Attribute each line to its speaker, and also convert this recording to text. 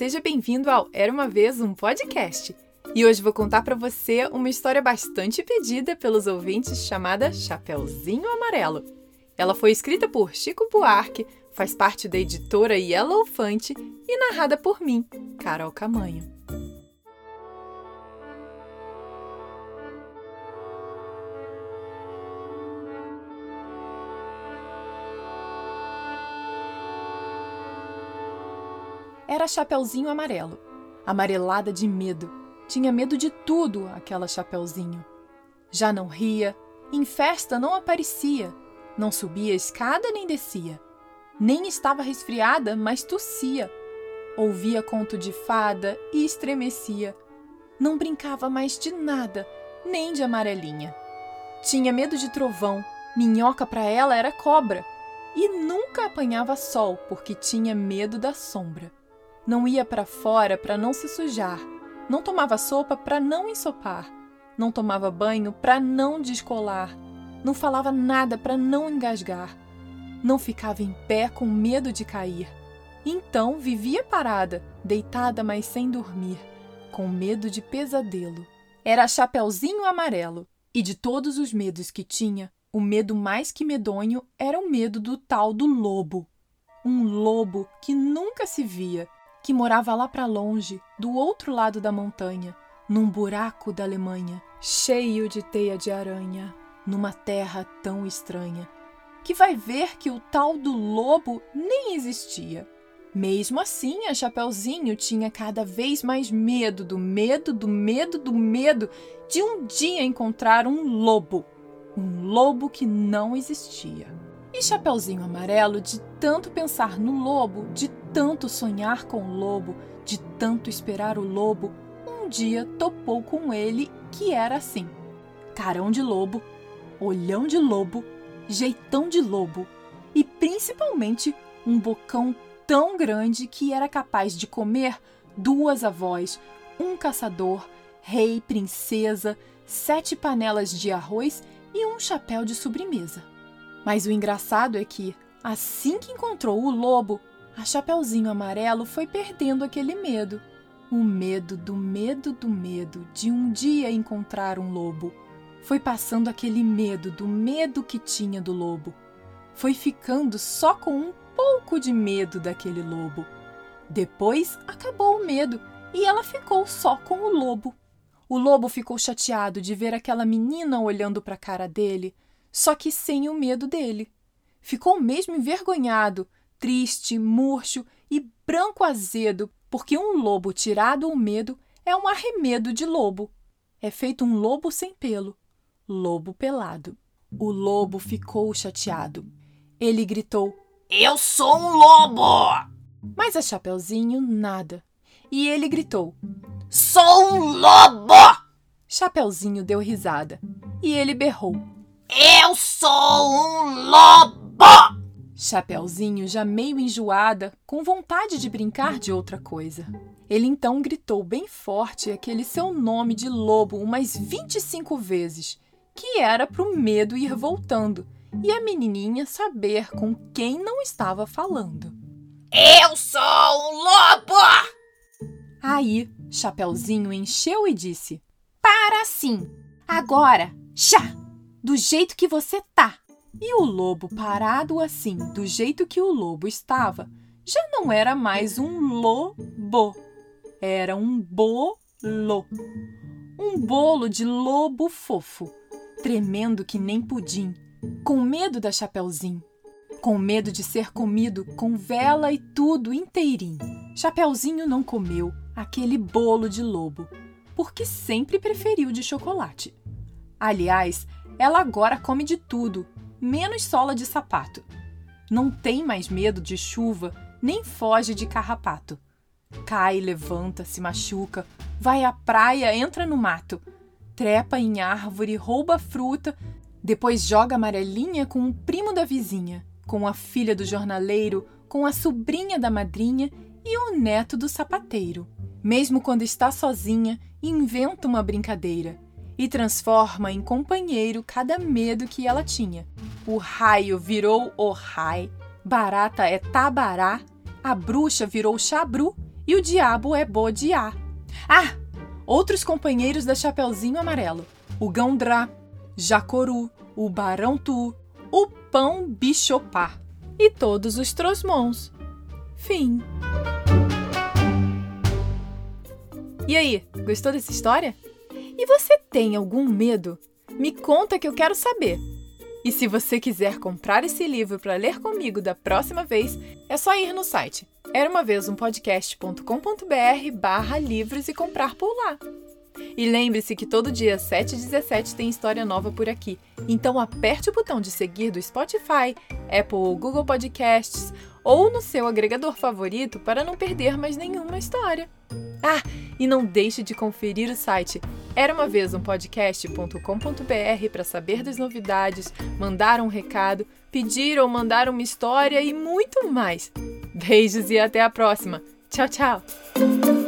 Speaker 1: seja bem-vindo ao Era uma vez um podcast. E hoje vou contar para você uma história bastante pedida pelos ouvintes chamada Chapeuzinho Amarelo. Ela foi escrita por Chico Buarque, faz parte da editora Yellow Fante e narrada por mim, Carol Camanho. Era Chapeuzinho Amarelo, amarelada de medo. Tinha medo de tudo, aquela Chapeuzinho. Já não ria, em festa não aparecia, não subia escada nem descia. Nem estava resfriada, mas tossia. Ouvia conto de fada e estremecia. Não brincava mais de nada, nem de amarelinha. Tinha medo de trovão, minhoca para ela era cobra. E nunca apanhava sol, porque tinha medo da sombra. Não ia para fora para não se sujar. Não tomava sopa para não ensopar. Não tomava banho para não descolar. Não falava nada para não engasgar. Não ficava em pé com medo de cair. Então vivia parada, deitada, mas sem dormir, com medo de pesadelo. Era Chapeuzinho Amarelo, e de todos os medos que tinha, o medo mais que medonho era o medo do tal do lobo. Um lobo que nunca se via, que morava lá para longe, do outro lado da montanha, num buraco da Alemanha, cheio de teia de aranha, numa terra tão estranha, que vai ver que o tal do lobo nem existia. Mesmo assim, a Chapeuzinho tinha cada vez mais medo do medo, do medo, do medo de um dia encontrar um lobo. Um lobo que não existia. E Chapeuzinho Amarelo, de tanto pensar no lobo, de tanto sonhar com o lobo, de tanto esperar o lobo, um dia topou com ele que era assim: carão de lobo, olhão de lobo, jeitão de lobo e principalmente um bocão tão grande que era capaz de comer duas avós, um caçador, rei, princesa, sete panelas de arroz e um chapéu de sobremesa. Mas o engraçado é que, assim que encontrou o lobo, a Chapeuzinho Amarelo foi perdendo aquele medo. O medo do medo do medo de um dia encontrar um lobo. Foi passando aquele medo do medo que tinha do lobo. Foi ficando só com um pouco de medo daquele lobo. Depois acabou o medo e ela ficou só com o lobo. O lobo ficou chateado de ver aquela menina olhando para a cara dele só que sem o medo dele. Ficou mesmo envergonhado, triste, murcho e branco azedo, porque um lobo tirado o medo é um arremedo de lobo. É feito um lobo sem pelo, lobo pelado. O lobo ficou chateado. Ele gritou: Eu sou um lobo! Mas a Chapeuzinho nada. E ele gritou: Sou um lobo! Chapeuzinho deu risada e ele berrou: eu sou um lobo! Chapeuzinho, já meio enjoada, com vontade de brincar de outra coisa. Ele então gritou bem forte aquele seu nome de lobo umas 25 vezes, que era pro medo ir voltando e a menininha saber com quem não estava falando. Eu sou um lobo! Aí, Chapeuzinho encheu e disse: Para sim! Agora, chá! do jeito que você tá. E o lobo parado assim, do jeito que o lobo estava, já não era mais um lobo, era um bolo. Um bolo de lobo fofo, tremendo que nem pudim, com medo da Chapeuzinho, com medo de ser comido com vela e tudo inteirinho. Chapeuzinho não comeu aquele bolo de lobo, porque sempre preferiu de chocolate. Aliás, ela agora come de tudo, menos sola de sapato. Não tem mais medo de chuva, nem foge de carrapato. Cai, levanta, se machuca, vai à praia, entra no mato, trepa em árvore, rouba fruta, depois joga amarelinha com o primo da vizinha, com a filha do jornaleiro, com a sobrinha da madrinha e o neto do sapateiro. Mesmo quando está sozinha, inventa uma brincadeira e transforma em companheiro cada medo que ela tinha. O raio virou o rai, barata é tabará, a bruxa virou chabru e o diabo é Bodiá. Ah! Outros companheiros da Chapeuzinho Amarelo: o Gandrá, Jacoru, o Barão Tu, o Pão Bichopá e todos os Trosmons. Fim. E aí, gostou dessa história? E você tem algum medo? Me conta que eu quero saber. E se você quiser comprar esse livro para ler comigo da próxima vez, é só ir no site era uma vez um podcast.com.br barra livros e comprar por lá. E lembre-se que todo dia 7 e 17 tem história nova por aqui. Então aperte o botão de seguir do Spotify, Apple ou Google Podcasts ou no seu agregador favorito para não perder mais nenhuma história. Ah, e não deixe de conferir o site era uma vez um podcast.com.br para saber das novidades, mandar um recado, pedir ou mandar uma história e muito mais. Beijos e até a próxima. Tchau, tchau!